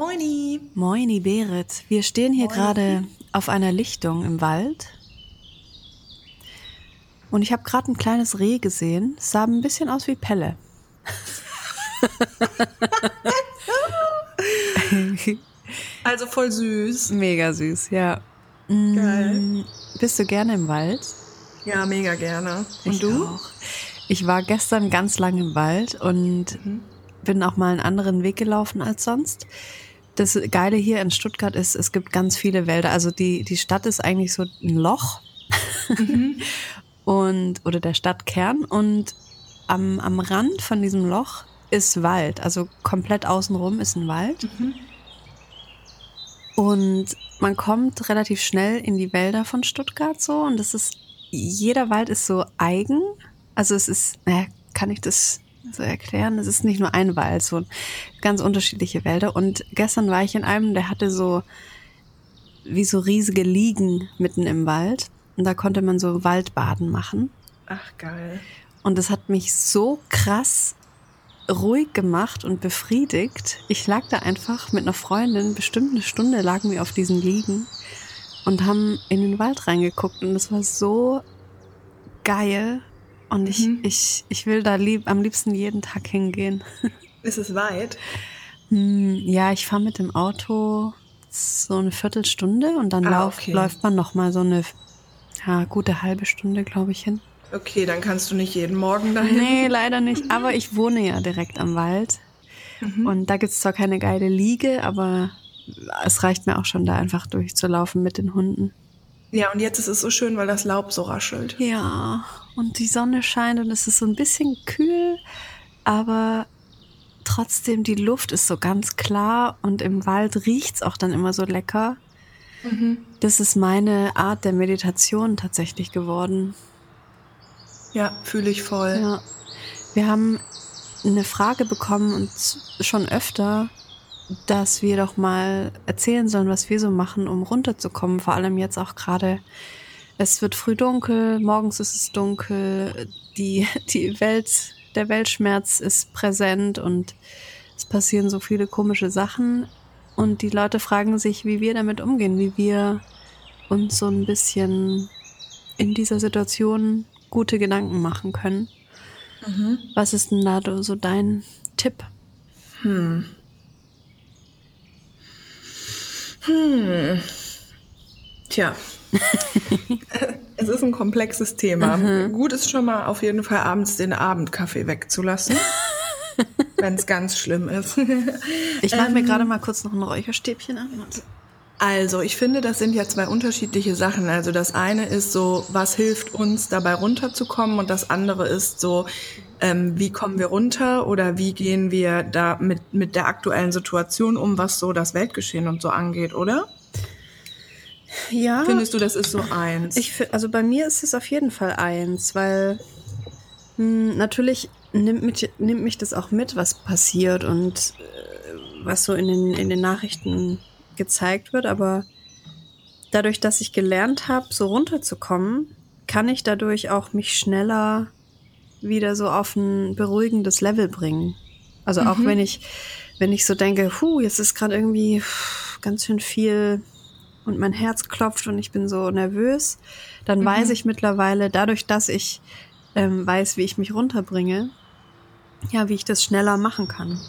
Moini. Moini Berit. Wir stehen hier gerade auf einer Lichtung im Wald. Und ich habe gerade ein kleines Reh gesehen. Es sah ein bisschen aus wie Pelle. Also voll süß. Mega süß, ja. Geil. Mm, Bist du gerne im Wald? Ja, mega gerne. Und Ich du? Auch. Ich war gestern ganz lange im Wald und Mhm. bin auch mal einen anderen Weg gelaufen als sonst. Das Geile hier in Stuttgart ist, es gibt ganz viele Wälder. Also die, die Stadt ist eigentlich so ein Loch. Mhm. und, oder der Stadtkern. Und am, am Rand von diesem Loch ist Wald. Also komplett außenrum ist ein Wald. Mhm. Und man kommt relativ schnell in die Wälder von Stuttgart so. Und das ist, jeder Wald ist so eigen. Also es ist, naja, kann ich das so erklären? Es ist nicht nur ein Wald, so ganz unterschiedliche Wälder. Und gestern war ich in einem, der hatte so wie so riesige Liegen mitten im Wald. Und da konnte man so Waldbaden machen. Ach, geil. Und das hat mich so krass ruhig gemacht und befriedigt. Ich lag da einfach mit einer Freundin, bestimmt eine Stunde lagen wir auf diesen Liegen und haben in den Wald reingeguckt und es war so geil. Und ich, Mhm. ich, ich will da lieb, am liebsten jeden Tag hingehen. Ist es weit? Hm, ja, ich fahre mit dem Auto so eine Viertelstunde und dann Ah, lauf, okay. läuft man noch mal so eine ja, gute halbe Stunde, glaube ich, hin. Okay, dann kannst du nicht jeden Morgen dahin. Nee, leider nicht. Aber ich wohne ja direkt am Wald. Mhm. Und da gibt's zwar keine geile Liege, aber es reicht mir auch schon, da einfach durchzulaufen mit den Hunden. Ja, und jetzt ist es so schön, weil das Laub so raschelt. Ja, und die Sonne scheint und es ist so ein bisschen kühl, aber trotzdem die Luft ist so ganz klar und im Wald riecht's auch dann immer so lecker. Mhm. Das ist meine Art der Meditation tatsächlich geworden. Ja, fühle ich voll. Ja. Wir haben eine Frage bekommen und schon öfter, dass wir doch mal erzählen sollen, was wir so machen, um runterzukommen. Vor allem jetzt auch gerade. Es wird früh dunkel, morgens ist es dunkel, die, die Welt, der Weltschmerz ist präsent und es passieren so viele komische Sachen. Und die Leute fragen sich, wie wir damit umgehen, wie wir uns so ein bisschen in dieser Situation gute Gedanken machen können. Mhm. Was ist denn da so dein Tipp? Hm. Hm. Tja. es ist ein komplexes Thema. Gut ist schon mal auf jeden Fall abends den Abendkaffee wegzulassen. Wenn es ganz schlimm ist. Ich mache mir gerade mal kurz noch ein Räucherstäbchen an. Also, ich finde, das sind ja zwei unterschiedliche Sachen. Also, das eine ist so, was hilft uns dabei runterzukommen und das andere ist so, ähm, wie kommen wir runter oder wie gehen wir da mit, mit der aktuellen Situation um, was so das Weltgeschehen und so angeht, oder? Ja, Findest du, das ist so eins? ich, also bei mir ist es auf jeden Fall eins, weil mh, natürlich nimmt mich, nimmt mich das auch mit, was passiert und äh, was so in den, in den Nachrichten gezeigt wird. Aber dadurch, dass ich gelernt habe, so runterzukommen, kann ich dadurch auch mich schneller wieder so auf ein beruhigendes Level bringen. Also auch wenn ich, wenn ich so denke, puh, jetzt ist gerade irgendwie ganz schön viel und mein Herz klopft und ich bin so nervös, dann weiß ich mittlerweile, dadurch, dass ich ähm, weiß, wie ich mich runterbringe, ja, wie ich das schneller machen kann.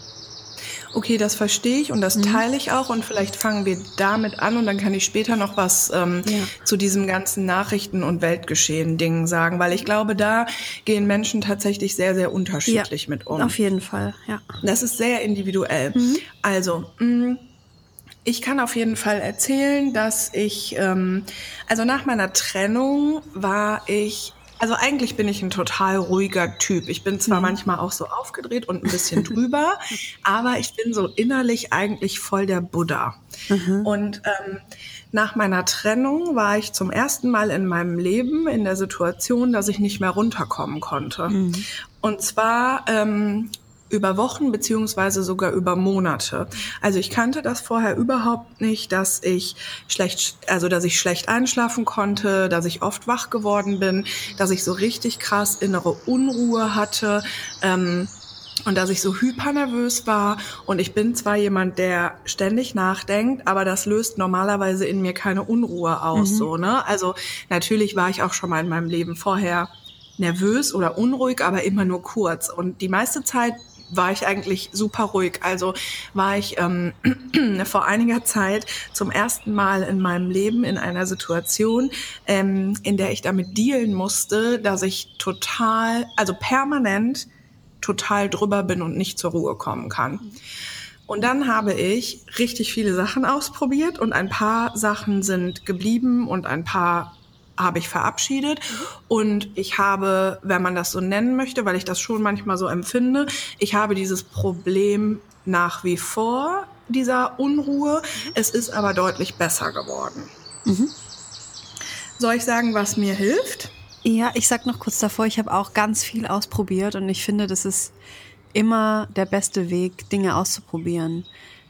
Okay, das verstehe ich und das Mhm. teile ich auch und vielleicht fangen wir damit an und dann kann ich später noch was ähm, Ja. zu diesem ganzen Nachrichten- und Weltgeschehen-Ding sagen, weil ich glaube, da gehen Menschen tatsächlich sehr, sehr unterschiedlich mit um. Auf jeden Fall, ja. Das ist sehr individuell. Also, mh, ich kann auf jeden Fall erzählen, dass ich, ähm, also nach meiner Trennung war ich, also eigentlich bin ich ein total ruhiger Typ. Ich bin zwar manchmal auch so aufgedreht und ein bisschen drüber, aber ich bin so innerlich eigentlich voll der Buddha. Und ähm, nach meiner Trennung war ich zum ersten Mal in meinem Leben in der Situation, dass ich nicht mehr runterkommen konnte. Und zwar ähm, über Wochen beziehungsweise sogar über Monate. Also ich kannte das vorher überhaupt nicht, dass ich schlecht, also dass ich schlecht einschlafen konnte, dass ich oft wach geworden bin, dass ich so richtig krass innere Unruhe hatte. Ähm, und dass ich so hypernervös war und ich bin zwar jemand, der ständig nachdenkt, aber das löst normalerweise in mir keine Unruhe aus, mhm. so, ne? Also natürlich war ich auch schon mal in meinem Leben vorher nervös oder unruhig, aber immer nur kurz und die meiste Zeit war ich eigentlich super ruhig. Also war ich ähm, vor einiger Zeit zum ersten Mal in meinem Leben in einer Situation, ähm, in der ich damit dealen musste, dass ich total, also permanent total drüber bin und nicht zur Ruhe kommen kann. Und dann habe ich richtig viele Sachen ausprobiert und ein paar Sachen sind geblieben und ein paar habe ich verabschiedet. Und ich habe, wenn man das so nennen möchte, weil ich das schon manchmal so empfinde, ich habe dieses Problem nach wie vor dieser Unruhe. Es ist aber deutlich besser geworden. Mhm. Soll ich sagen, was mir hilft? Ja, ich sag noch kurz davor, ich habe auch ganz viel ausprobiert und ich finde, das ist immer der beste Weg, Dinge auszuprobieren.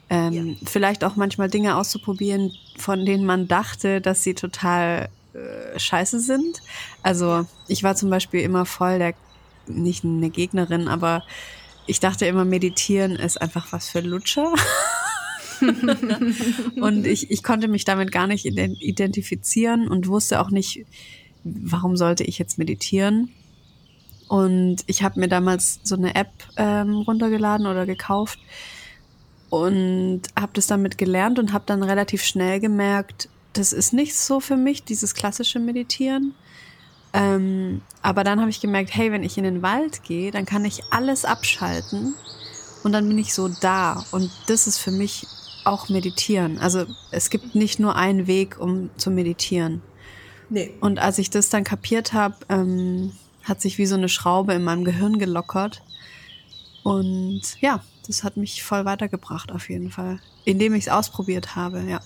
Ähm, ja. Vielleicht auch manchmal Dinge auszuprobieren, von denen man dachte, dass sie total äh, scheiße sind. Also ich war zum Beispiel immer voll der, nicht eine Gegnerin, aber ich dachte immer, meditieren ist einfach was für Lutscher. und ich, ich konnte mich damit gar nicht identifizieren und wusste auch nicht, warum sollte ich jetzt meditieren? Und ich habe mir damals so eine App ähm, runtergeladen oder gekauft und habe das damit gelernt und habe dann relativ schnell gemerkt, das ist nicht so für mich, dieses klassische Meditieren. Ähm, aber dann habe ich gemerkt, hey, wenn ich in den Wald gehe, dann kann ich alles abschalten und dann bin ich so da. Und das ist für mich auch Meditieren. Also es gibt nicht nur einen Weg, um zu meditieren. Nee. Und als ich das dann kapiert habe, ähm, hat sich wie so eine Schraube in meinem Gehirn gelockert. Und ja, das hat mich voll weitergebracht auf jeden Fall. Indem ich es ausprobiert habe, ja.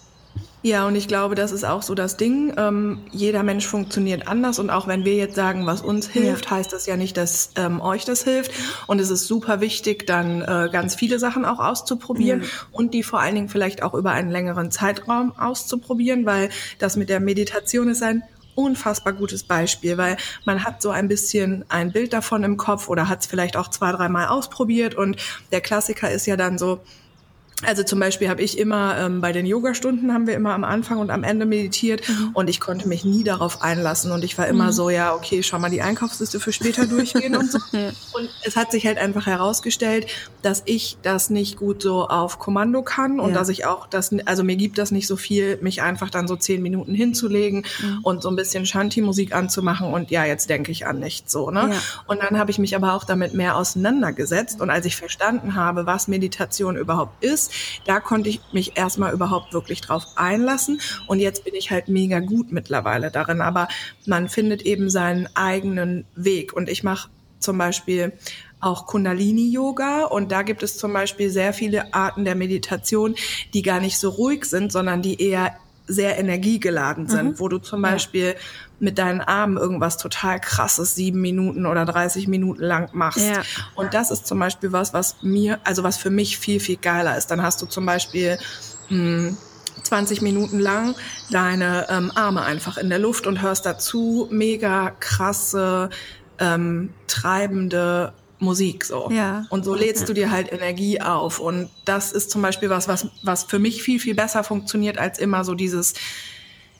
Ja, und ich glaube, das ist auch so das Ding. Ähm, jeder Mensch funktioniert anders und auch wenn wir jetzt sagen, was uns hilft, ja. heißt das ja nicht, dass ähm, euch das hilft. Und es ist super wichtig, dann äh, ganz viele Sachen auch auszuprobieren ja. und die vor allen Dingen vielleicht auch über einen längeren Zeitraum auszuprobieren, weil das mit der Meditation ist ein unfassbar gutes Beispiel, weil man hat so ein bisschen ein Bild davon im Kopf oder hat es vielleicht auch zwei, dreimal ausprobiert und der Klassiker ist ja dann so, also zum Beispiel habe ich immer ähm, bei den Yogastunden haben wir immer am Anfang und am Ende meditiert mhm. und ich konnte mich nie darauf einlassen und ich war immer mhm. so, ja, okay, schau mal die Einkaufsliste für später durchgehen und so. Und es hat sich halt einfach herausgestellt, dass ich das nicht gut so auf Kommando kann und ja. dass ich auch das, also mir gibt das nicht so viel, mich einfach dann so zehn Minuten hinzulegen mhm. und so ein bisschen Shanti-Musik anzumachen und ja, jetzt denke ich an nichts so, ne? Ja. Und dann habe ich mich aber auch damit mehr auseinandergesetzt und als ich verstanden habe, was Meditation überhaupt ist, ist, da konnte ich mich erstmal überhaupt wirklich drauf einlassen. Und jetzt bin ich halt mega gut mittlerweile darin. Aber man findet eben seinen eigenen Weg. Und ich mache zum Beispiel auch Kundalini-Yoga und da gibt es zum Beispiel sehr viele Arten der Meditation, die gar nicht so ruhig sind, sondern die eher sehr energiegeladen sind, mhm. wo du zum Beispiel ja. mit deinen Armen irgendwas total krasses sieben Minuten oder 30 Minuten lang machst. Ja. Und das ist zum Beispiel was, was mir, also was für mich viel, viel geiler ist. Dann hast du zum Beispiel mh, hm, 20 Minuten lang deine ähm, Arme einfach in der Luft und hörst dazu mega krasse, ähm, treibende Musik so. Ja. Und so lädst du dir halt Energie auf. Und das ist zum Beispiel was, was, was für mich viel, viel besser funktioniert als immer so dieses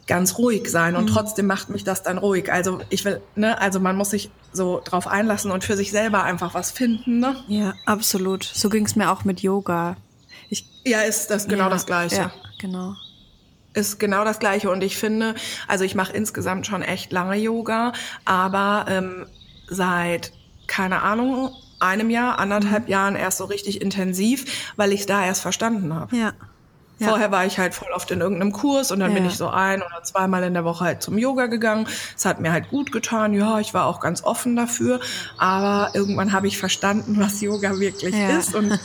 ganz ruhig sein. Und mhm. trotzdem macht mich das dann ruhig. Also ich will, ne, also man muss sich so drauf einlassen und für sich selber einfach was finden, ne? Ja, absolut. So ging es mir auch mit Yoga. Ich, ja, ist das genau ja, das Gleiche. Ja, genau ist genau das gleiche und ich finde, also ich mache insgesamt schon echt lange Yoga, aber ähm, seit keine Ahnung, einem Jahr, anderthalb mhm. Jahren erst so richtig intensiv, weil ich es da erst verstanden habe. Ja. Ja. Vorher war ich halt voll oft in irgendeinem Kurs und dann ja. bin ich so ein oder zweimal in der Woche halt zum Yoga gegangen. Es hat mir halt gut getan. Ja, ich war auch ganz offen dafür. Aber irgendwann habe ich verstanden, was Yoga wirklich ja. ist. Und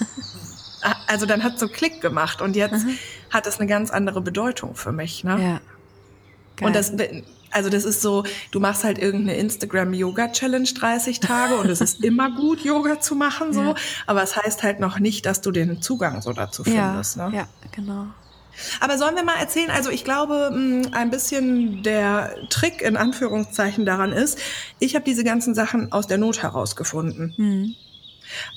also dann hat so Klick gemacht und jetzt mhm. hat es eine ganz andere Bedeutung für mich. Ne? Ja. Geil. Und das also das ist so, du machst halt irgendeine Instagram-Yoga-Challenge 30 Tage und es ist immer gut, Yoga zu machen, so. Ja. Aber es heißt halt noch nicht, dass du den Zugang so dazu findest. Ja, ne? ja genau. Aber sollen wir mal erzählen, also ich glaube, mm, ein bisschen der Trick in Anführungszeichen daran ist, ich habe diese ganzen Sachen aus der Not herausgefunden. Mhm.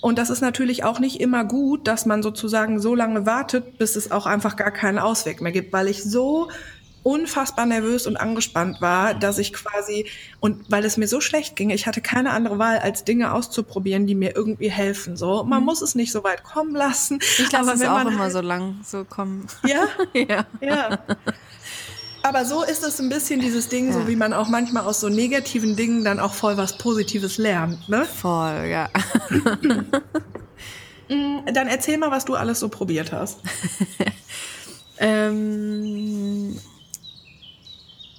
Und das ist natürlich auch nicht immer gut, dass man sozusagen so lange wartet, bis es auch einfach gar keinen Ausweg mehr gibt, weil ich so unfassbar nervös und angespannt war, dass ich quasi, und weil es mir so schlecht ging, ich hatte keine andere Wahl, als Dinge auszuprobieren, die mir irgendwie helfen. So, man mhm. muss es nicht so weit kommen lassen. Ich lasse es auch immer halt, so lang so kommen. Ja? ja. Ja. Aber so ist es ein bisschen dieses Ding, ja. so wie man auch manchmal aus so negativen Dingen dann auch voll was Positives lernt, ne? Voll, ja. Mm, dann erzähl mal, was du alles so probiert hast. ähm,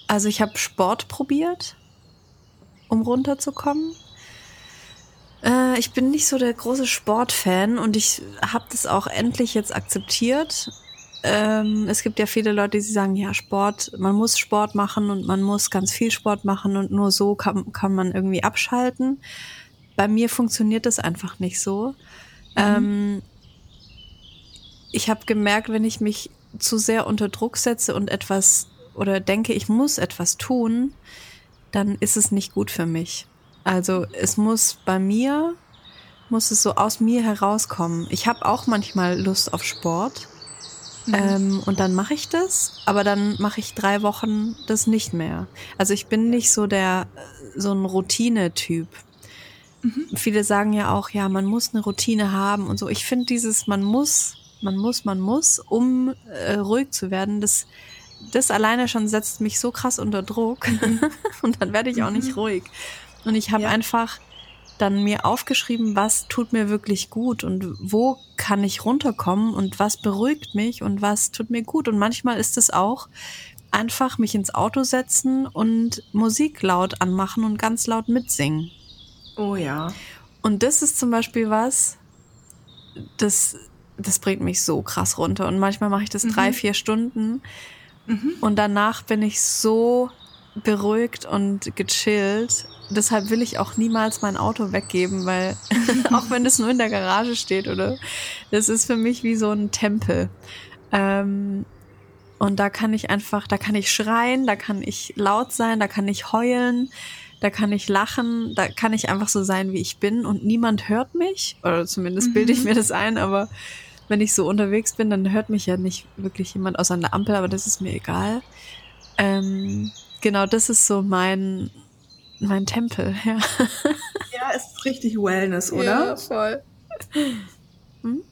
also ich habe Sport probiert, um runterzukommen. Äh, ich bin nicht so der große Sportfan und ich habe das auch endlich jetzt akzeptiert. Ähm, es gibt ja viele Leute, die sagen, ja, Sport, man muss Sport machen und man muss ganz viel Sport machen und nur so kann, kann man irgendwie abschalten. Bei mir funktioniert das einfach nicht so. Mhm. Ähm, ich habe gemerkt, wenn ich mich zu sehr unter Druck setze und etwas oder denke, ich muss etwas tun, dann ist es nicht gut für mich. Also es muss bei mir, muss es so aus mir herauskommen. Ich habe auch manchmal Lust auf Sport mhm. ähm, und dann mache ich das, aber dann mache ich drei Wochen das nicht mehr. Also ich bin nicht so der, so ein Routine-Typ. Mhm. Viele sagen ja auch, ja, man muss eine Routine haben und so. Ich finde dieses, man muss, man muss, man muss, um äh, ruhig zu werden, das das alleine schon setzt mich so krass unter Druck und dann werde ich auch nicht mhm. ruhig. Und ich habe ja. einfach dann mir aufgeschrieben, was tut mir wirklich gut und wo kann ich runterkommen und was beruhigt mich und was tut mir gut. Und manchmal ist es auch einfach mich ins Auto setzen und Musik laut anmachen und ganz laut mitsingen. Oh ja. Und das ist zum Beispiel was, das, das bringt mich so krass runter. Und manchmal mache ich das mhm. drei, vier Stunden Mhm. Und danach bin ich so beruhigt und gechillt. Deshalb will ich auch niemals mein Auto weggeben, weil auch wenn es nur in der Garage steht, oder? Das ist für mich wie so ein Tempel. Ähm, und da kann ich einfach, da kann ich schreien, da kann ich laut sein, da kann ich heulen, da kann ich lachen, da kann ich einfach so sein, wie ich bin und niemand hört mich. Oder zumindest bilde ich mhm. mir das ein, aber wenn ich so unterwegs bin, dann hört mich ja nicht wirklich jemand aus einer Ampel, aber das ist mir egal. Ähm, genau, das ist so mein, mein Tempel, ja. Ja, es ist richtig Wellness, oder? Ja, voll. Hm?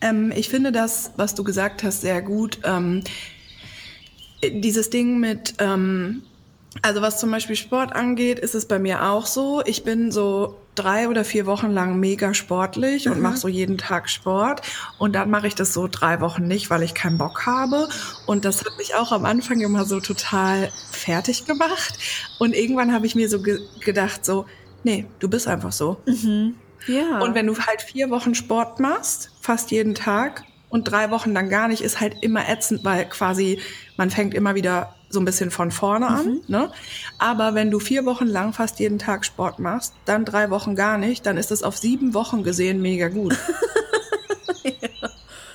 Ähm, ich finde das, was du gesagt hast, sehr gut. Ähm, dieses Ding mit, ähm, also was zum Beispiel Sport angeht, ist es bei mir auch so. Ich bin so drei oder vier Wochen lang mega sportlich mhm. und mache so jeden Tag Sport. Und dann mache ich das so drei Wochen nicht, weil ich keinen Bock habe. Und das hat mich auch am Anfang immer so total fertig gemacht. Und irgendwann habe ich mir so ge gedacht, so, nee, du bist einfach so. Mhm. Ja. Und wenn du halt vier Wochen Sport machst, fast jeden Tag, und drei Wochen dann gar nicht, ist halt immer ätzend, weil quasi man fängt immer wieder so ein bisschen von vorne an. Mhm. Ne? Aber wenn du vier Wochen lang fast jeden Tag Sport machst, dann drei Wochen gar nicht, dann ist es auf sieben Wochen gesehen mega gut. ja.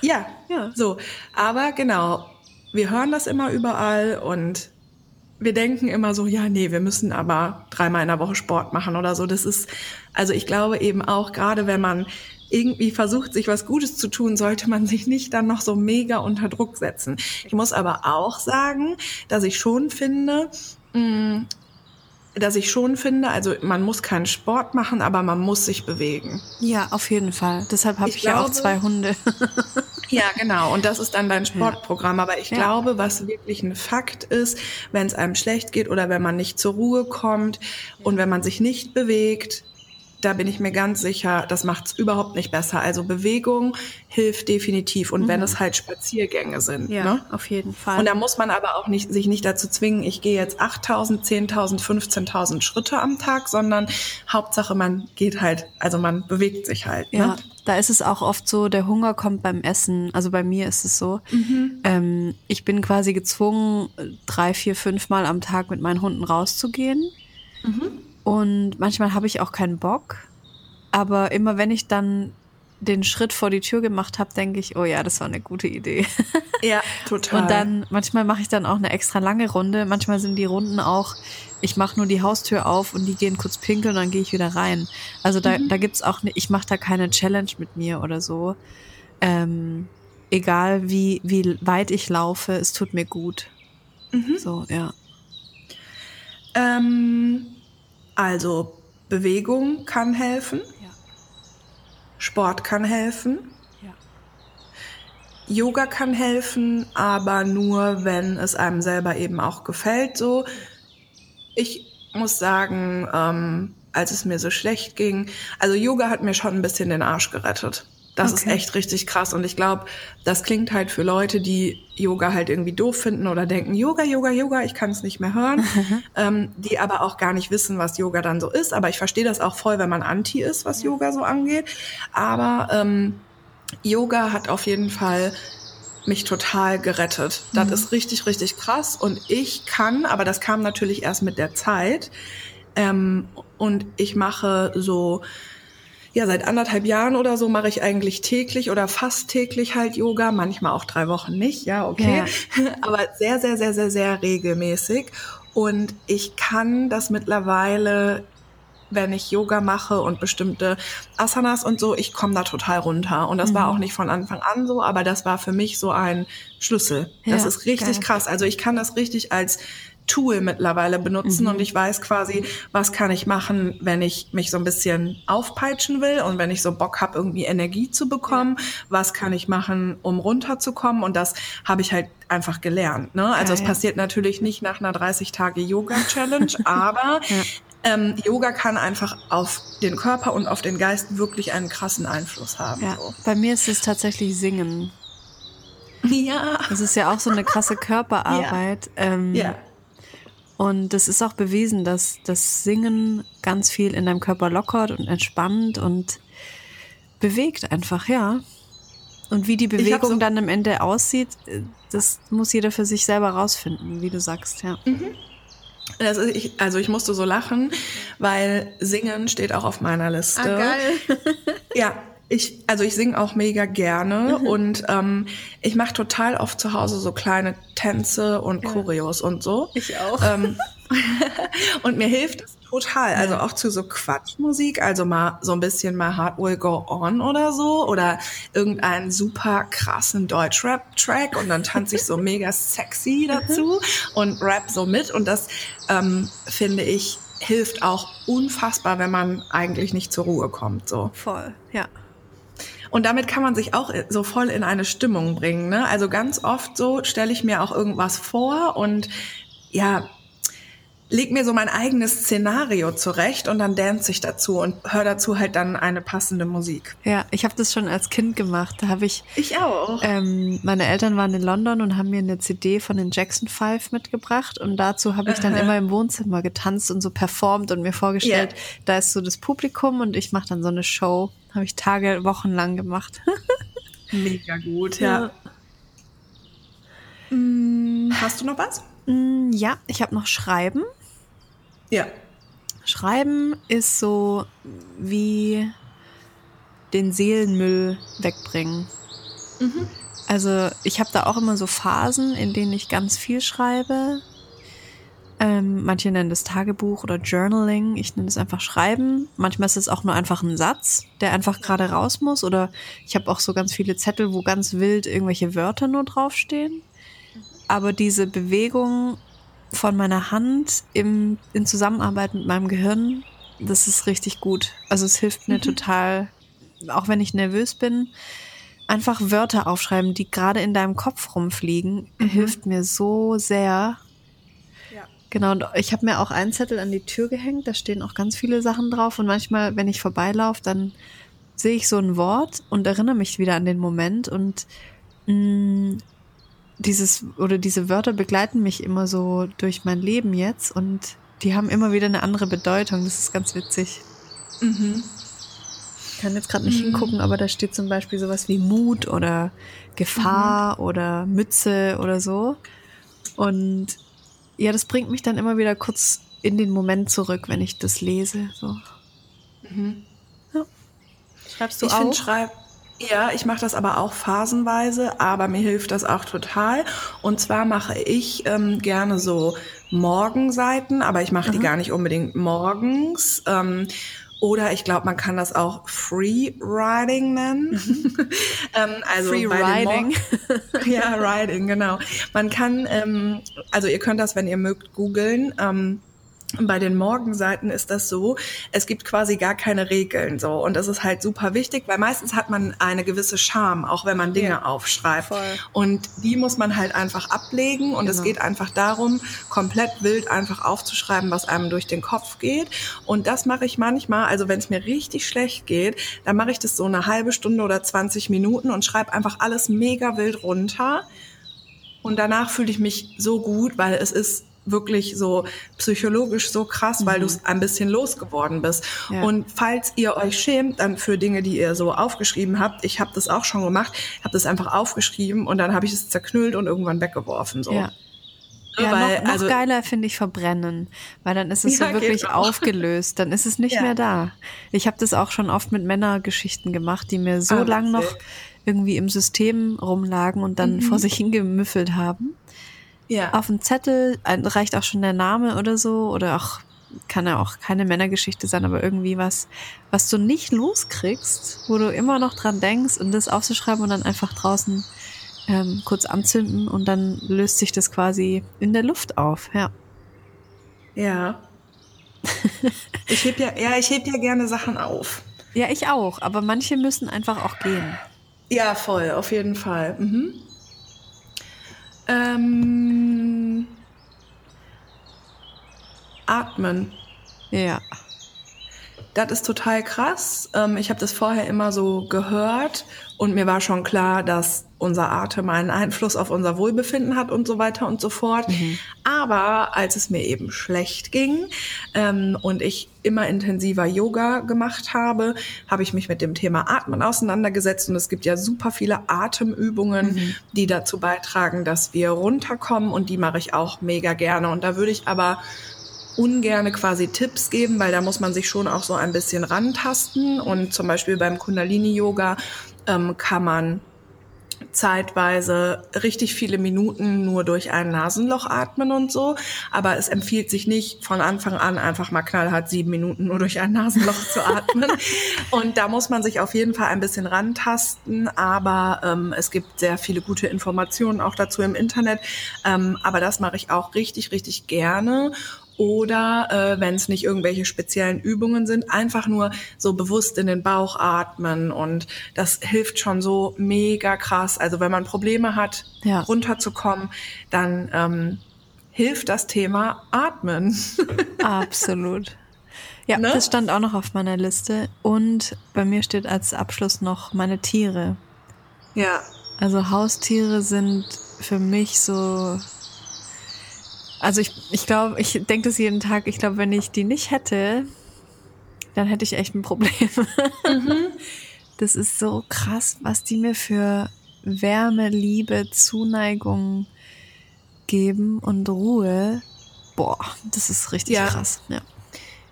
ja. ja, so. Aber genau, wir hören das immer überall und wir denken immer so, ja, nee, wir müssen aber dreimal in der Woche Sport machen oder so. Das ist, also ich glaube eben auch, gerade wenn man irgendwie versucht, sich was Gutes zu tun, sollte man sich nicht dann noch so mega unter Druck setzen. Ich muss aber auch sagen, dass ich schon finde, mh, mm, dass ich schon finde, also man muss keinen Sport machen, aber man muss sich bewegen. Ja, auf jeden Fall. Deshalb habe ich, ich glaube, ja auch zwei Hunde. ja, genau. Und das ist dann dein Sportprogramm. Aber ich ja. glaube, was wirklich ein Fakt ist, wenn es einem schlecht geht oder wenn man nicht zur Ruhe kommt und wenn man sich nicht bewegt, da bin ich mir ganz sicher, das macht es überhaupt nicht besser. Also Bewegung hilft definitiv und mhm. wenn es halt Spaziergänge sind. Ja, ne? auf jeden Fall. Und da muss man aber auch nicht, sich nicht dazu zwingen, ich gehe jetzt 8.000, 10.000, 15.000 Schritte am Tag, sondern Hauptsache man geht halt, also man bewegt sich halt. Ne? Ja, da ist es auch oft so, der Hunger kommt beim Essen. Also bei mir ist es so. Mhm. Ähm, ich bin quasi gezwungen, drei, vier, fünf Mal am Tag mit meinen Hunden rauszugehen. Mhm. Und manchmal habe ich auch keinen Bock. Aber immer wenn ich dann den Schritt vor die Tür gemacht habe, denke ich, oh ja, das war eine gute Idee. Ja, total. Und dann, manchmal mache ich dann auch eine extra lange Runde. Manchmal sind die Runden auch, ich mache nur die Haustür auf und die gehen kurz pinkeln und dann gehe ich wieder rein. Also da, mhm. da gibt's auch, ne, ich mache da keine Challenge mit mir oder so. Ähm, egal wie, wie weit ich laufe, es tut mir gut. Mhm. So, ja. Ähm, also Bewegung kann helfen. Ja. Sport kann helfen. Ja. Yoga kann helfen, aber nur, wenn es einem selber eben auch gefällt. So, ich muss sagen, ähm, als es mir so schlecht ging, also Yoga hat mir schon ein bisschen den Arsch gerettet. Das okay. ist echt richtig krass. Und ich glaube, das klingt halt für Leute, die Yoga halt irgendwie doof finden oder denken, Yoga, Yoga, Yoga, ich kann es nicht mehr hören, ähm, die aber auch gar nicht wissen, was Yoga dann so ist. Aber ich verstehe das auch voll, wenn man anti ist, was Yoga so angeht. Aber ähm, Yoga hat auf jeden Fall mich total gerettet. Das mhm. ist richtig, richtig krass. Und ich kann, aber das kam natürlich erst mit der Zeit. Ähm, und ich mache so ja, seit anderthalb Jahren oder so mache ich eigentlich täglich oder fast täglich halt Yoga, manchmal auch drei Wochen nicht, ja, okay. Ja. Aber sehr, sehr, sehr, sehr, sehr regelmäßig. Und ich kann das mittlerweile wenn ich Yoga mache und bestimmte Asanas und so, ich komme da total runter. Und das mhm. war auch nicht von Anfang an so, aber das war für mich so ein Schlüssel. Ja, das ist richtig geil. krass. Also ich kann das richtig als Tool mittlerweile benutzen mhm. und ich weiß quasi, was kann ich machen, wenn ich mich so ein bisschen aufpeitschen will und wenn ich so Bock habe, irgendwie Energie zu bekommen, was kann ich machen, um runterzukommen und das habe ich halt einfach gelernt. Ne? Also es passiert natürlich nicht nach einer 30 Tage Yoga Challenge, aber ja. ähm, Yoga kann einfach auf den Körper und auf den Geist wirklich einen krassen Einfluss haben. Ja. So. Bei mir ist es tatsächlich Singen. Ja. Das ist ja auch so eine krasse Körperarbeit. Ja. Ähm, ja. Und es ist auch bewiesen, dass das Singen ganz viel in deinem Körper lockert und entspannt und bewegt einfach, ja. Und wie die Bewegung so dann am Ende aussieht, das muss jeder für sich selber rausfinden, wie du sagst, ja. Mhm. Also ich, also ich musste so lachen, weil Singen steht auch auf meiner Liste. Ah, geil. ja, ich, also ich singe auch mega gerne mhm. und ähm, ich mache total oft zu Hause so kleine Tänze und ja. Choreos und so. Ich auch. Ähm, und mir hilft es total. Also auch zu so Quatschmusik, also mal so ein bisschen My Heart Will Go On oder so oder irgendeinen super krassen Deutsch-Rap-Track und dann tanze ich so mega sexy dazu und rap so mit und das ähm, finde ich hilft auch unfassbar, wenn man eigentlich nicht zur Ruhe kommt. So. Voll, ja. Und damit kann man sich auch so voll in eine Stimmung bringen. Ne? Also ganz oft so stelle ich mir auch irgendwas vor und ja, leg mir so mein eigenes Szenario zurecht und dann dance ich dazu und höre dazu halt dann eine passende Musik. Ja, ich habe das schon als Kind gemacht. Da habe ich. Ich auch. Ähm, meine Eltern waren in London und haben mir eine CD von den Jackson Five mitgebracht und dazu habe ich dann immer im Wohnzimmer getanzt und so performt und mir vorgestellt, yeah. da ist so das Publikum und ich mache dann so eine Show. Habe ich Tage, Wochen lang gemacht. Mega gut, ja. ja. Mm, hast du noch was? Mm, ja, ich habe noch Schreiben. Ja. Schreiben ist so wie den Seelenmüll wegbringen. Mhm. Also ich habe da auch immer so Phasen, in denen ich ganz viel schreibe, ähm, manche nennen das Tagebuch oder Journaling. Ich nenne es einfach Schreiben. Manchmal ist es auch nur einfach ein Satz, der einfach gerade raus muss. Oder ich habe auch so ganz viele Zettel, wo ganz wild irgendwelche Wörter nur draufstehen. Aber diese Bewegung von meiner Hand im, in Zusammenarbeit mit meinem Gehirn, das ist richtig gut. Also es hilft mir mhm. total, auch wenn ich nervös bin, einfach Wörter aufschreiben, die gerade in deinem Kopf rumfliegen, mhm. hilft mir so sehr, Genau, und ich habe mir auch einen Zettel an die Tür gehängt, da stehen auch ganz viele Sachen drauf und manchmal, wenn ich vorbeilaufe, dann sehe ich so ein Wort und erinnere mich wieder an den Moment und mh, mm, dieses oder diese Wörter begleiten mich immer so durch mein Leben jetzt und die haben immer wieder eine andere Bedeutung. Das ist ganz witzig. Mhm. Ich kann jetzt gerade nicht mhm. hingucken, aber da steht zum Beispiel sowas wie Mut oder Gefahr mhm. oder Mütze oder so. Und ja, das bringt mich dann immer wieder kurz in den Moment zurück, wenn ich das lese. So. Mhm. Ja. Schreibst du ich auch? Schreib Ja, ich mache das aber auch phasenweise, aber mir hilft das auch total. Und zwar mache ich ähm, gerne so Morgenseiten, aber ich mache die gar nicht unbedingt morgens. Ähm, oder ich glaube, man kann das auch Free Riding nennen. Mhm. ähm, also Free Riding. ja, Riding, genau. Man kann, ähm, also ihr könnt das, wenn ihr mögt, googeln. Ähm, bei den Morgenseiten ist das so, es gibt quasi gar keine Regeln so und das ist halt super wichtig, weil meistens hat man eine gewisse Scham, auch wenn man Dinge ja, aufschreibt voll. und die muss man halt einfach ablegen und genau. es geht einfach darum, komplett wild einfach aufzuschreiben, was einem durch den Kopf geht und das mache ich manchmal, also wenn es mir richtig schlecht geht, dann mache ich das so eine halbe Stunde oder 20 Minuten und schreibe einfach alles mega wild runter und danach fühle ich mich so gut, weil es ist wirklich so psychologisch so krass, mhm. weil du es ein bisschen losgeworden bist. Ja. Und falls ihr euch schämt dann für Dinge, die ihr so aufgeschrieben habt, ich habe das auch schon gemacht, habe das einfach aufgeschrieben und dann habe ich es zerknüllt und irgendwann weggeworfen. So. Ja. Ja, weil, noch, noch also, geiler finde ich verbrennen, weil dann ist es ja, so wirklich aufgelöst, dann ist es nicht ja. mehr da. Ich habe das auch schon oft mit Männergeschichten gemacht, die mir so ah, lang noch irgendwie im System rumlagen und dann mhm. vor sich hingemüffelt haben ja. auf dem Zettel, reicht auch schon der Name oder so, oder auch, kann ja auch keine Männergeschichte sein, aber irgendwie was, was du nicht loskriegst, wo du immer noch dran denkst und das aufzuschreiben und dann einfach draußen ähm, kurz anzünden und dann löst sich das quasi in der Luft auf, ja. Ja. ich heb ja, ja, ich heb ja gerne Sachen auf. Ja, ich auch, aber manche müssen einfach auch gehen. Ja, voll, auf jeden Fall. Mhm. Ähm, atmen. Ja. Das ist total krass. Ähm, ich habe das vorher immer so gehört und mir war schon klar, dass unser Atem einen Einfluss auf unser Wohlbefinden hat und so weiter und so fort. Mhm. Aber als es mir eben schlecht ging ähm, und ich immer intensiver Yoga gemacht habe, habe ich mich mit dem Thema Atmen auseinandergesetzt und es gibt ja super viele Atemübungen, mhm. die dazu beitragen, dass wir runterkommen und die mache ich auch mega gerne. Und da würde ich aber ungerne quasi Tipps geben, weil da muss man sich schon auch so ein bisschen rantasten. Und zum Beispiel beim Kundalini-Yoga ähm, kann man zeitweise richtig viele Minuten nur durch ein Nasenloch atmen und so. Aber es empfiehlt sich nicht von Anfang an einfach mal knallhart sieben Minuten nur durch ein Nasenloch zu atmen. Und da muss man sich auf jeden Fall ein bisschen rantasten. Aber ähm, es gibt sehr viele gute Informationen auch dazu im Internet. Ähm, aber das mache ich auch richtig, richtig gerne oder äh, wenn es nicht irgendwelche speziellen Übungen sind, einfach nur so bewusst in den Bauch atmen und das hilft schon so mega krass. Also wenn man Probleme hat, ja. runterzukommen, dann ähm, hilft das Thema Atmen. Absolut. Ja, ne? das stand auch noch auf meiner Liste und bei mir steht als Abschluss noch meine Tiere. Ja. Also Haustiere sind für mich so also ich, ich glaube, ich denke das jeden Tag. Ich glaube, wenn ich die nicht hätte, dann hätte ich echt ein Problem. Mhm. Das ist so krass, was die mir für Wärme, Liebe, Zuneigung geben und Ruhe. Boah, das ist richtig ja. krass. Ja.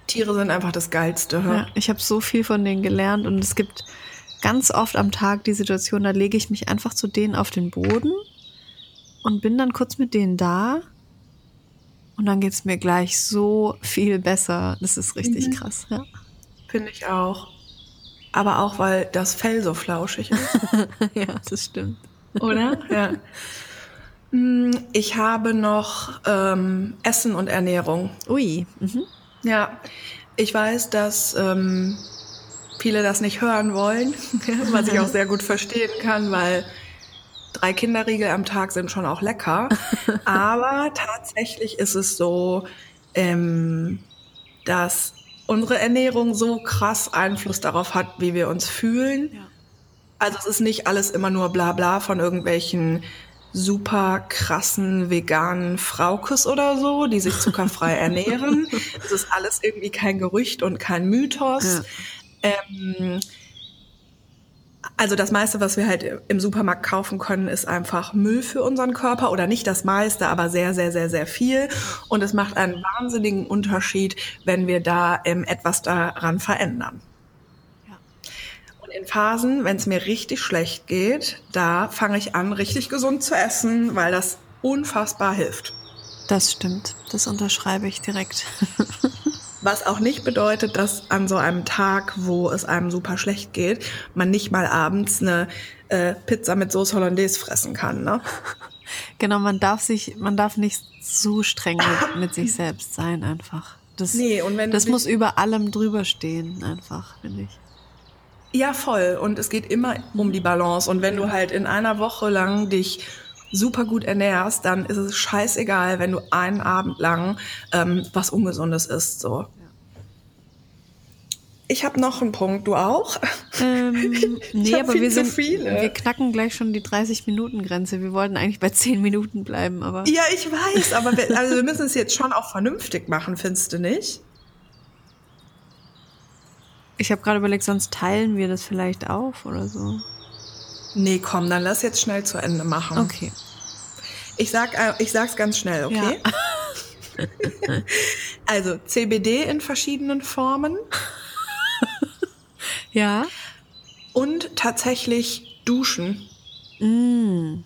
Tiere sind einfach das Geilste. Ja, ich habe so viel von denen gelernt und es gibt ganz oft am Tag die Situation, da lege ich mich einfach zu denen auf den Boden und bin dann kurz mit denen da und dann geht es mir gleich so viel besser. Das ist richtig mhm. krass, ja. Finde ich auch. Aber auch, weil das Fell so flauschig ist. ja, das stimmt. Oder? Ja. Mm, ich habe noch ähm, Essen und Ernährung. Ui. Mhm. Ja, ich weiß, dass ähm, viele das nicht hören wollen, was ich auch sehr gut verstehen kann, weil drei Kinderriegel am Tag sind schon auch lecker. Aber tatsächlich ist es so, ähm, dass unsere Ernährung so krass Einfluss darauf hat, wie wir uns fühlen. Ja. Also es ist nicht alles immer nur Blabla von irgendwelchen super krassen veganen Fraukes oder so, die sich zuckerfrei ernähren. Es ist alles irgendwie kein Gerücht und kein Mythos. Ja. Ähm, also das meiste, was wir halt im Supermarkt kaufen können, ist einfach Müll für unseren Körper oder nicht das meiste, aber sehr, sehr, sehr, sehr viel. Und es macht einen wahnsinnigen Unterschied, wenn wir da ähm, etwas daran verändern. in Phasen, wenn es mir richtig schlecht geht, da fange ich an, richtig gesund zu essen, weil das unfassbar hilft. Das stimmt. Das unterschreibe ich direkt. Was auch nicht bedeutet, dass an so einem Tag, wo es einem super schlecht geht, man nicht mal abends eine äh, Pizza mit Sauce Hollandaise fressen kann. Ne? Genau, man darf sich, man darf nicht zu streng mit, mit sich selbst sein, einfach. Das, Nee, und wenn das muss über allem drüber stehen, einfach, finde ich. Ja, voll. Und es geht immer um die Balance. Und wenn du halt in einer Woche lang dich super gut ernährst, dann ist es scheißegal, wenn du einen Abend lang ähm, was Ungesundes isst. So. Ich habe noch einen Punkt. Du auch? Ähm, nee, aber wir sind, viele. wir knacken gleich schon die 30-Minuten-Grenze. Wir wollten eigentlich bei 10 Minuten bleiben, aber Ja, ich weiß, aber wir, also wir müssen es jetzt schon auch vernünftig machen, findest du nicht? ich habe gerade überlegt, sonst teilen wir das vielleicht auf oder so. Nee, komm, dann lass jetzt schnell zu Ende machen. Okay. Ich sag, äh, ich sag's ganz schnell, okay? also CBD in verschiedenen Formen Ja. und tatsächlich Duschen. Mm.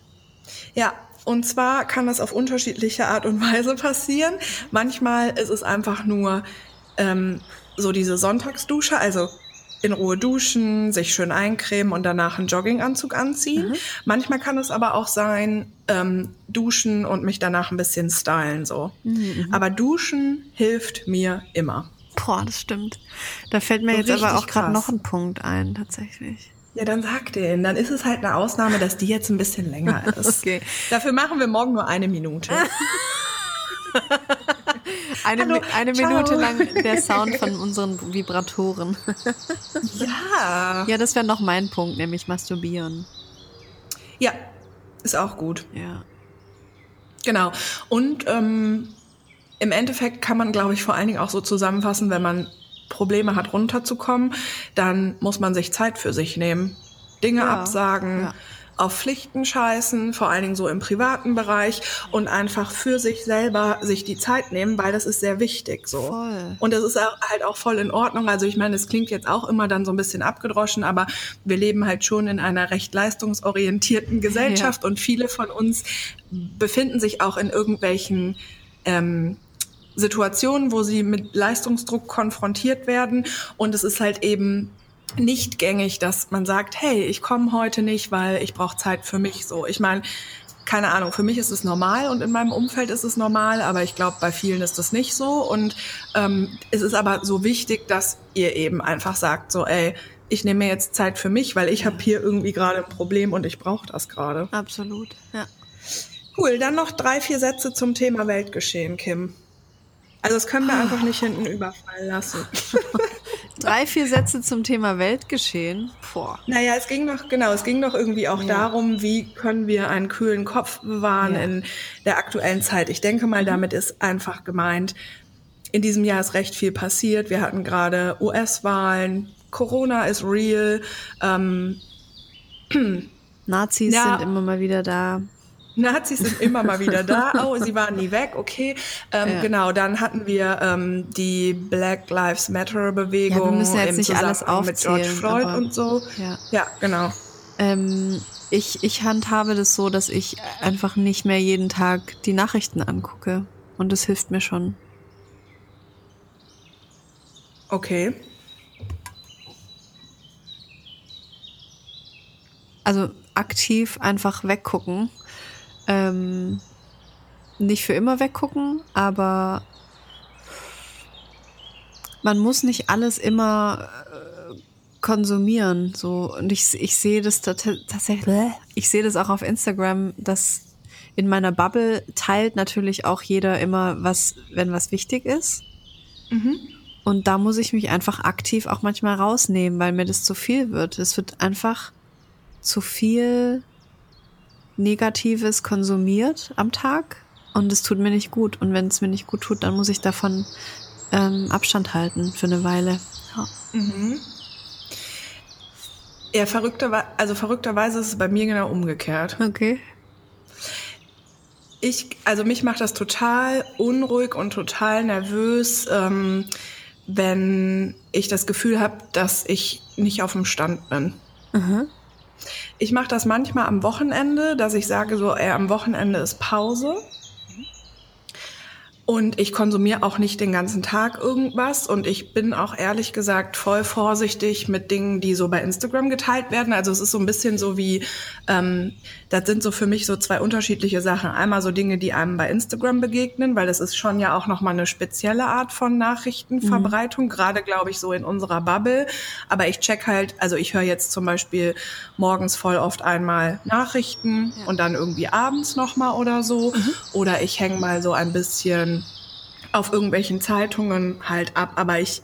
Ja, und zwar kann das auf unterschiedliche Art und Weise passieren. Manchmal ist es einfach nur ähm, so diese Sonntagsdusche, also in Ruhe duschen, sich schön eincremen und danach einen Jogginganzug anziehen. Manchmal kann es aber auch sein, ähm, duschen und mich danach ein bisschen stylen so. Aber duschen hilft mir immer. Boah, das stimmt. Da fällt mir So jetzt aber auch gerade noch ein Punkt ein, tatsächlich. Ja, dann sag den. Dann ist es halt eine Ausnahme, dass die jetzt ein bisschen länger ist. Okay. Dafür machen wir morgen nur eine Minute. Eine, Hallo, eine ciao. Minute lang der Sound von unseren Vibratoren. ja. Ja, das wäre noch mein Punkt, nämlich masturbieren. Ja, ist auch gut. Ja. Genau. Und ähm, im Endeffekt kann man, glaube ich, vor allen Dingen auch so zusammenfassen, wenn man Probleme hat, runterzukommen, dann muss man sich Zeit für sich nehmen. Dinge Ja, absagen, ja. Auf Pflichten scheißen, vor allen Dingen so im privaten Bereich und einfach für sich selber sich die Zeit nehmen, weil das ist sehr wichtig so. Voll. Und das ist halt auch voll in Ordnung. Also ich meine, es klingt jetzt auch immer dann so ein bisschen abgedroschen, aber wir leben halt schon in einer recht leistungsorientierten Gesellschaft und viele von uns befinden sich auch in irgendwelchen ähm, Situationen, wo sie mit Leistungsdruck konfrontiert werden. Und es ist halt eben nicht gängig, dass man sagt, hey, ich komme heute nicht, weil ich brauche Zeit für mich. So, ich meine, keine Ahnung, für mich ist es normal und in meinem Umfeld ist es normal, aber ich glaube, bei vielen ist das nicht so. Und ähm, es ist aber so wichtig, dass ihr eben einfach sagt, so, ey, ich nehme mir jetzt Zeit für mich, weil ich habe hier irgendwie gerade ein Problem und ich brauche das gerade. Absolut. Ja. Cool, dann noch drei, vier Sätze zum Thema Weltgeschehen, Kim. Also das können wir einfach nicht hinten überfallen lassen. Drei, vier Sätze zum Thema Weltgeschehen. Boah. Naja, es ging doch, genau, es ging doch irgendwie auch Ja. darum, wie können wir einen kühlen Kopf bewahren Ja. in der aktuellen Zeit. Ich denke mal, damit ist einfach gemeint, in diesem Jahr ist recht viel passiert. Wir hatten gerade US-Wahlen, Corona ist real, ähm, Nazis Ja. sind immer mal wieder da. Nazis sind immer mal wieder da. Oh, sie waren nie weg, okay. Ähm, Ja. Genau, dann hatten wir ähm, die Black Lives Matter Bewegung Ja, wir müssen jetzt nicht alles mit George Floyd aber- und so. Ja. Ja, genau. Ähm, ich, ich handhabe das so, dass ich einfach nicht mehr jeden Tag die Nachrichten angucke. Und das hilft mir schon. Okay. Also aktiv einfach weggucken. Ähm, nicht für immer weggucken, aber man muss nicht alles immer äh, konsumieren. So und ich, ich sehe das tat- tatsächlich. Ich sehe das auch auf Instagram, dass in meiner Bubble teilt natürlich auch jeder immer was, wenn was wichtig ist. Und da muss ich mich einfach aktiv auch manchmal rausnehmen, weil mir das zu viel wird. Es wird einfach zu viel Negatives konsumiert am Tag und es tut mir nicht gut. Und wenn es mir nicht gut tut, dann muss ich davon ähm, Abstand halten für eine Weile. Ja. Mhm. Ja, verrückterweise, also verrückterweise ist es bei mir genau umgekehrt. Okay. Ich, also mich macht das total unruhig und total nervös, ähm, wenn ich das Gefühl habe, dass ich nicht auf dem Stand bin. Mhm. Ich mache das manchmal am Wochenende, dass ich sage so, ey, am Wochenende ist Pause. Und ich konsumiere auch nicht den ganzen Tag irgendwas. Und ich bin auch ehrlich gesagt voll vorsichtig mit Dingen, die so bei Instagram geteilt werden. Also es ist so ein bisschen so wie, ähm, das sind so für mich so zwei unterschiedliche Sachen. Einmal so Dinge, die einem bei Instagram begegnen, weil das ist schon ja auch nochmal eine spezielle Art von Nachrichtenverbreitung, mhm. gerade glaube ich so in unserer Bubble. Aber ich check halt, also ich höre jetzt zum Beispiel morgens voll oft einmal Nachrichten ja. und dann irgendwie abends nochmal oder so. Mhm. Oder ich hänge mal so ein bisschen auf irgendwelchen Zeitungen halt ab, aber ich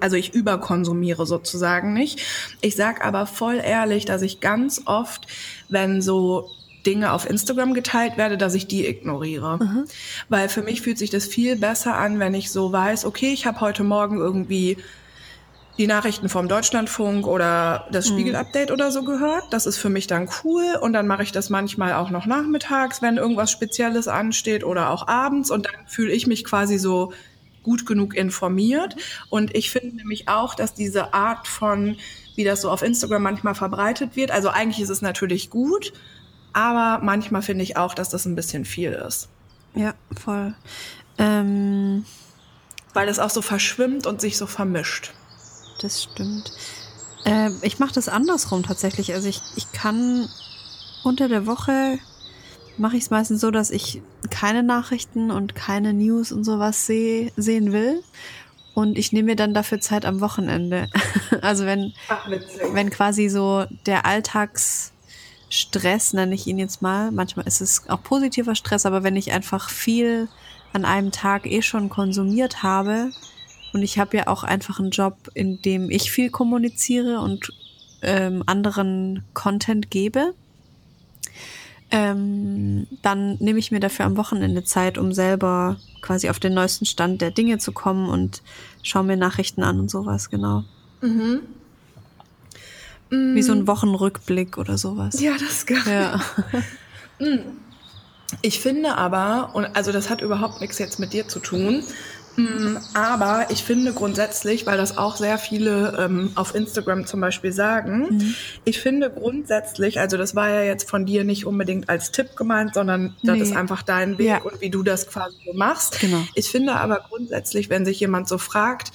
also ich überkonsumiere sozusagen nicht. Ich sag aber voll ehrlich, dass ich ganz oft, wenn so Dinge auf Instagram geteilt werde, dass ich die ignoriere. Mhm. Weil für mich fühlt sich das viel besser an, wenn ich so weiß, okay, ich habe heute Morgen irgendwie die Nachrichten vom Deutschlandfunk oder das mhm. Spiegel-Update oder so gehört. Das ist für mich dann cool. Und dann mache ich das manchmal auch noch nachmittags, wenn irgendwas Spezielles ansteht oder auch abends. Und dann fühle ich mich quasi so gut genug informiert. Und ich finde nämlich auch, dass diese Art von, wie das so auf Instagram manchmal verbreitet wird, also eigentlich ist es natürlich gut, aber manchmal finde ich auch, dass das ein bisschen viel ist. Ja, voll. Ähm Weil es auch so verschwimmt und sich so vermischt das stimmt. Äh, ich mache das andersrum tatsächlich. Also ich, ich kann unter der Woche mache ich es meistens so, dass ich keine Nachrichten und keine News und sowas seh, sehen will. Und ich nehme mir dann dafür Zeit am Wochenende. also wenn, Ach, wenn quasi so der Alltagsstress, nenne ich ihn jetzt mal, manchmal ist es auch positiver Stress, aber wenn ich einfach viel an einem Tag eh schon konsumiert habe, und ich habe ja auch einfach einen Job, in dem ich viel kommuniziere und ähm, anderen Content gebe. Ähm, dann nehme ich mir dafür am Wochenende Zeit, um selber quasi auf den neuesten Stand der Dinge zu kommen und schaue mir Nachrichten an und sowas, genau. Mhm. Wie so ein mm. Wochenrückblick oder sowas. Ja, das ist geil. Ja. Mm. Ich finde aber, und also das hat überhaupt nichts jetzt mit dir zu tun, aber ich finde grundsätzlich, weil das auch sehr viele ähm, auf Instagram zum Beispiel sagen, mhm. ich finde grundsätzlich, also das war ja jetzt von dir nicht unbedingt als Tipp gemeint, sondern nee. das ist einfach dein Weg ja. und wie du das quasi so machst. Genau. Ich finde aber grundsätzlich, wenn sich jemand so fragt,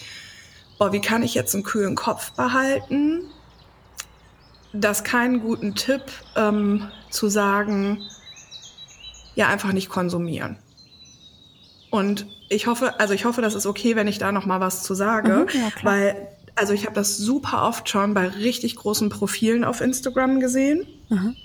boah, wie kann ich jetzt einen kühlen Kopf behalten, das keinen guten Tipp ähm, zu sagen, ja, einfach nicht konsumieren. Und ich hoffe, also ich hoffe, das ist okay, wenn ich da noch mal was zu sage, mhm, ja, weil also ich habe das super oft schon bei richtig großen Profilen auf Instagram gesehen. Mhm.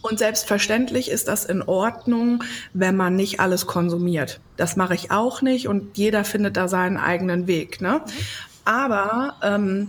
Und selbstverständlich ist das in Ordnung, wenn man nicht alles konsumiert. Das mache ich auch nicht und jeder findet da seinen eigenen Weg. Ne? Mhm. Aber ähm,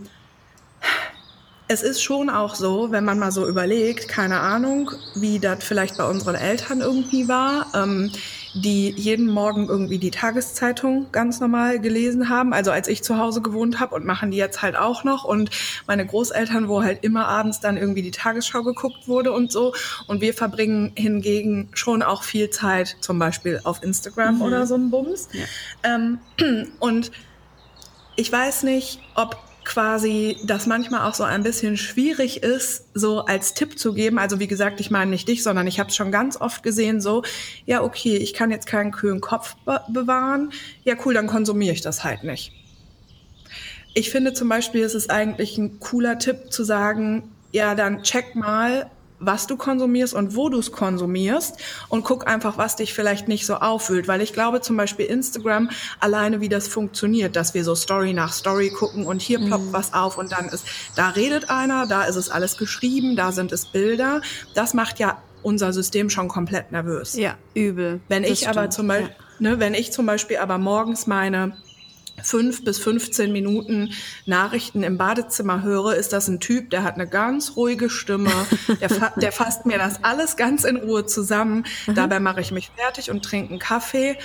es ist schon auch so, wenn man mal so überlegt, keine Ahnung, wie das vielleicht bei unseren Eltern irgendwie war, ähm, die jeden Morgen irgendwie die Tageszeitung ganz normal gelesen haben. Also als ich zu Hause gewohnt habe und machen die jetzt halt auch noch. Und meine Großeltern, wo halt immer abends dann irgendwie die Tagesschau geguckt wurde und so. Und wir verbringen hingegen schon auch viel Zeit, zum Beispiel auf Instagram mhm. oder so ein Bums. Ja. Ähm, und ich weiß nicht, ob quasi das manchmal auch so ein bisschen schwierig ist, so als Tipp zu geben. Also wie gesagt, ich meine nicht dich, sondern ich habe es schon ganz oft gesehen, so, ja, okay, ich kann jetzt keinen kühlen Kopf be bewahren. Ja, cool, dann konsumiere ich das halt nicht. Ich finde zum Beispiel, es ist eigentlich ein cooler Tipp zu sagen, ja, dann check mal, was du konsumierst und wo du es konsumierst und guck einfach, was dich vielleicht nicht so aufwühlt. Weil ich glaube zum Beispiel Instagram alleine, wie das funktioniert, dass wir so Story nach Story gucken und hier ploppt mhm. was auf und dann ist, da redet einer, da ist es alles geschrieben, da sind es Bilder. Das macht ja unser System schon komplett nervös. Ja, übel. Wenn das ich stimmt. aber zum Beispiel, ja. ne, wenn ich zum Beispiel aber morgens meine fünf bis 15 Minuten Nachrichten im Badezimmer höre, ist das ein Typ, der hat eine ganz ruhige Stimme, der, fa der fasst mir das alles ganz in Ruhe zusammen. Mhm. Dabei mache ich mich fertig und trinke einen Kaffee.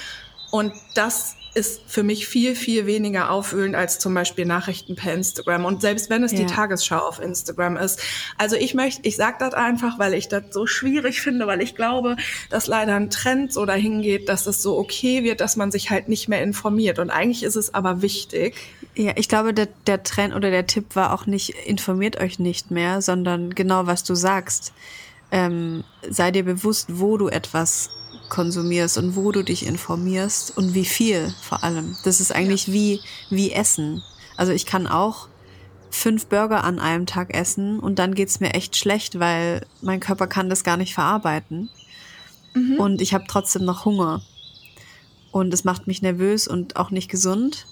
Und das ist für mich viel, viel weniger aufwühlend als zum Beispiel Nachrichten per Instagram. Und selbst wenn es ja. die Tagesschau auf Instagram ist. Also ich möchte, ich sage das einfach, weil ich das so schwierig finde, weil ich glaube, dass leider ein Trend so dahin geht, dass es so okay wird, dass man sich halt nicht mehr informiert. Und eigentlich ist es aber wichtig. Ja, ich glaube, der, der Trend oder der Tipp war auch nicht, informiert euch nicht mehr, sondern genau, was du sagst. Ähm, sei dir bewusst, wo du etwas konsumierst und wo du dich informierst und wie viel vor allem. Das ist eigentlich ja. wie, wie Essen. Also ich kann auch fünf Burger an einem Tag essen und dann geht's mir echt schlecht, weil mein Körper kann das gar nicht verarbeiten. Mhm. Und ich habe trotzdem noch Hunger. Und es macht mich nervös und auch nicht gesund.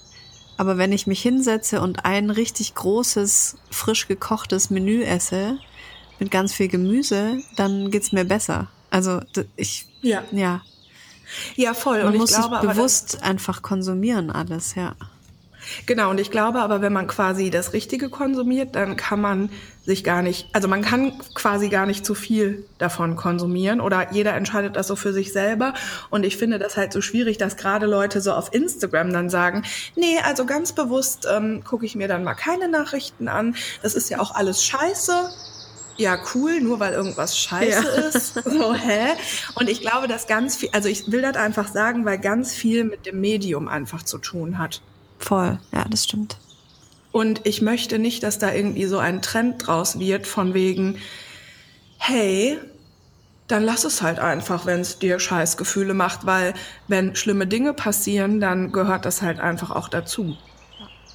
Aber wenn ich mich hinsetze und ein richtig großes, frisch gekochtes Menü esse mit ganz viel Gemüse, dann geht's mir besser. Also ich ja. Ja. Ja, voll. Man und muss ich glaube, es bewusst einfach konsumieren alles, ja. Genau, und ich glaube aber, wenn man quasi das Richtige konsumiert, dann kann man sich gar nicht, also man kann quasi gar nicht zu viel davon konsumieren oder jeder entscheidet das so für sich selber. Und ich finde das halt so schwierig, dass gerade Leute so auf Instagram dann sagen, nee, also ganz bewusst ähm, gucke ich mir dann mal keine Nachrichten an. Das ist ja auch alles scheiße ja cool, nur weil irgendwas scheiße ja. ist. So, hä? Und ich glaube, dass ganz viel, also ich will das einfach sagen, weil ganz viel mit dem Medium einfach zu tun hat. Voll, ja, das stimmt. Und ich möchte nicht, dass da irgendwie so ein Trend draus wird, von wegen, hey, dann lass es halt einfach, wenn es dir Scheißgefühle macht, weil wenn schlimme Dinge passieren, dann gehört das halt einfach auch dazu.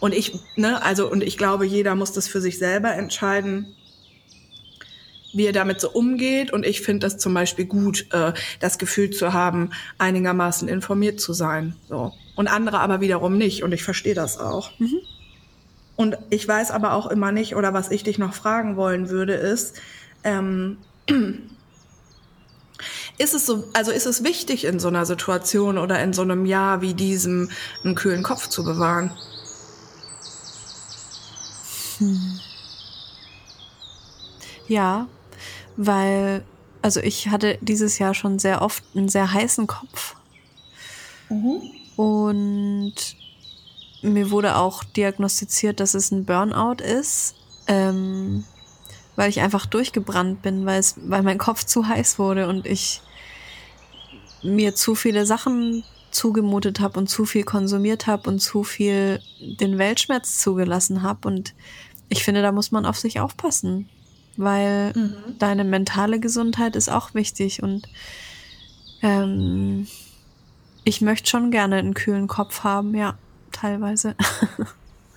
Und ich, ne, also, und ich glaube, jeder muss das für sich selber entscheiden, wie er damit so umgeht. Und ich finde das zum Beispiel gut, äh, das Gefühl zu haben, einigermaßen informiert zu sein. So. Und andere aber wiederum nicht. Und ich verstehe das auch. Mhm. Und ich weiß aber auch immer nicht, oder was ich dich noch fragen wollen würde, ist, ähm, ist es so, also ist es wichtig in so einer Situation oder in so einem Jahr wie diesem einen kühlen Kopf zu bewahren? Hm. Ja, weil, also ich hatte dieses Jahr schon sehr oft einen sehr heißen Kopf. Mhm. Und mir wurde auch diagnostiziert, dass es ein Burnout ist, ähm, weil ich einfach durchgebrannt bin, weil, es, weil mein Kopf zu heiß wurde und ich mir zu viele Sachen zugemutet habe und zu viel konsumiert habe und zu viel den Weltschmerz zugelassen habe. Und ich finde, da muss man auf sich aufpassen weil mhm. deine mentale Gesundheit ist auch wichtig und ähm, ich möchte schon gerne einen kühlen Kopf haben, ja, teilweise.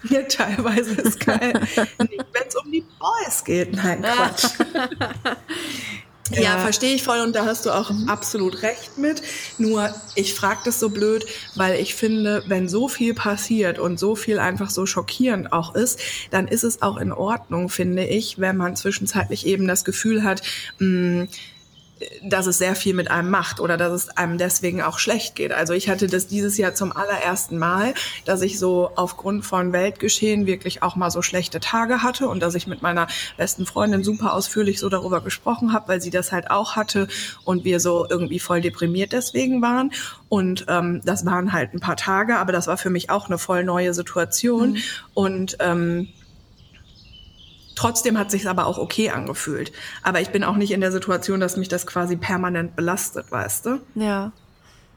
Ja, teilweise ist geil. Nicht, wenn es um die Boys geht. Nein, Quatsch. Ja, ja verstehe ich voll und da hast du auch mhm. absolut recht mit. Nur ich frage das so blöd, weil ich finde, wenn so viel passiert und so viel einfach so schockierend auch ist, dann ist es auch in Ordnung, finde ich, wenn man zwischenzeitlich eben das Gefühl hat, mh, mm, dass es sehr viel mit einem macht oder dass es einem deswegen auch schlecht geht. Also ich hatte das dieses Jahr zum allerersten Mal, dass ich so aufgrund von Weltgeschehen wirklich auch mal so schlechte Tage hatte und dass ich mit meiner besten Freundin super ausführlich so darüber gesprochen habe, weil sie das halt auch hatte und wir so irgendwie voll deprimiert deswegen waren. Und ähm, das waren halt ein paar Tage, aber das war für mich auch eine voll neue Situation. Mhm. Und ähm, Trotzdem hat sich aber auch okay angefühlt. Aber ich bin auch nicht in der Situation, dass mich das quasi permanent belastet, weißt du? Ja.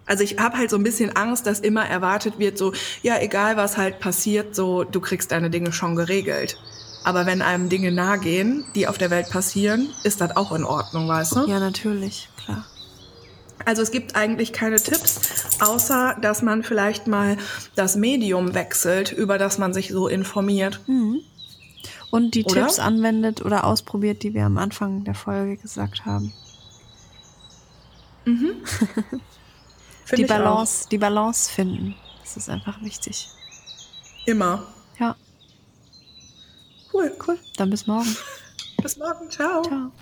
Also ich habe halt so ein bisschen Angst, dass immer erwartet wird, so, ja, egal was halt passiert, so, du kriegst deine Dinge schon geregelt. Aber wenn einem Dinge nahe gehen, die auf der Welt passieren, ist das auch in Ordnung, weißt du? Ja, natürlich, klar. Also es gibt eigentlich keine Tipps, außer dass man vielleicht mal das Medium wechselt, über das man sich so informiert. Mhm. Und die oder? Tipps anwendet oder ausprobiert, die wir am Anfang der Folge gesagt haben. Mhm. die Balance, auch. die Balance finden. Das ist einfach wichtig. Immer. Ja. Cool. Cool. Dann bis morgen. bis morgen. Ciao. Ciao.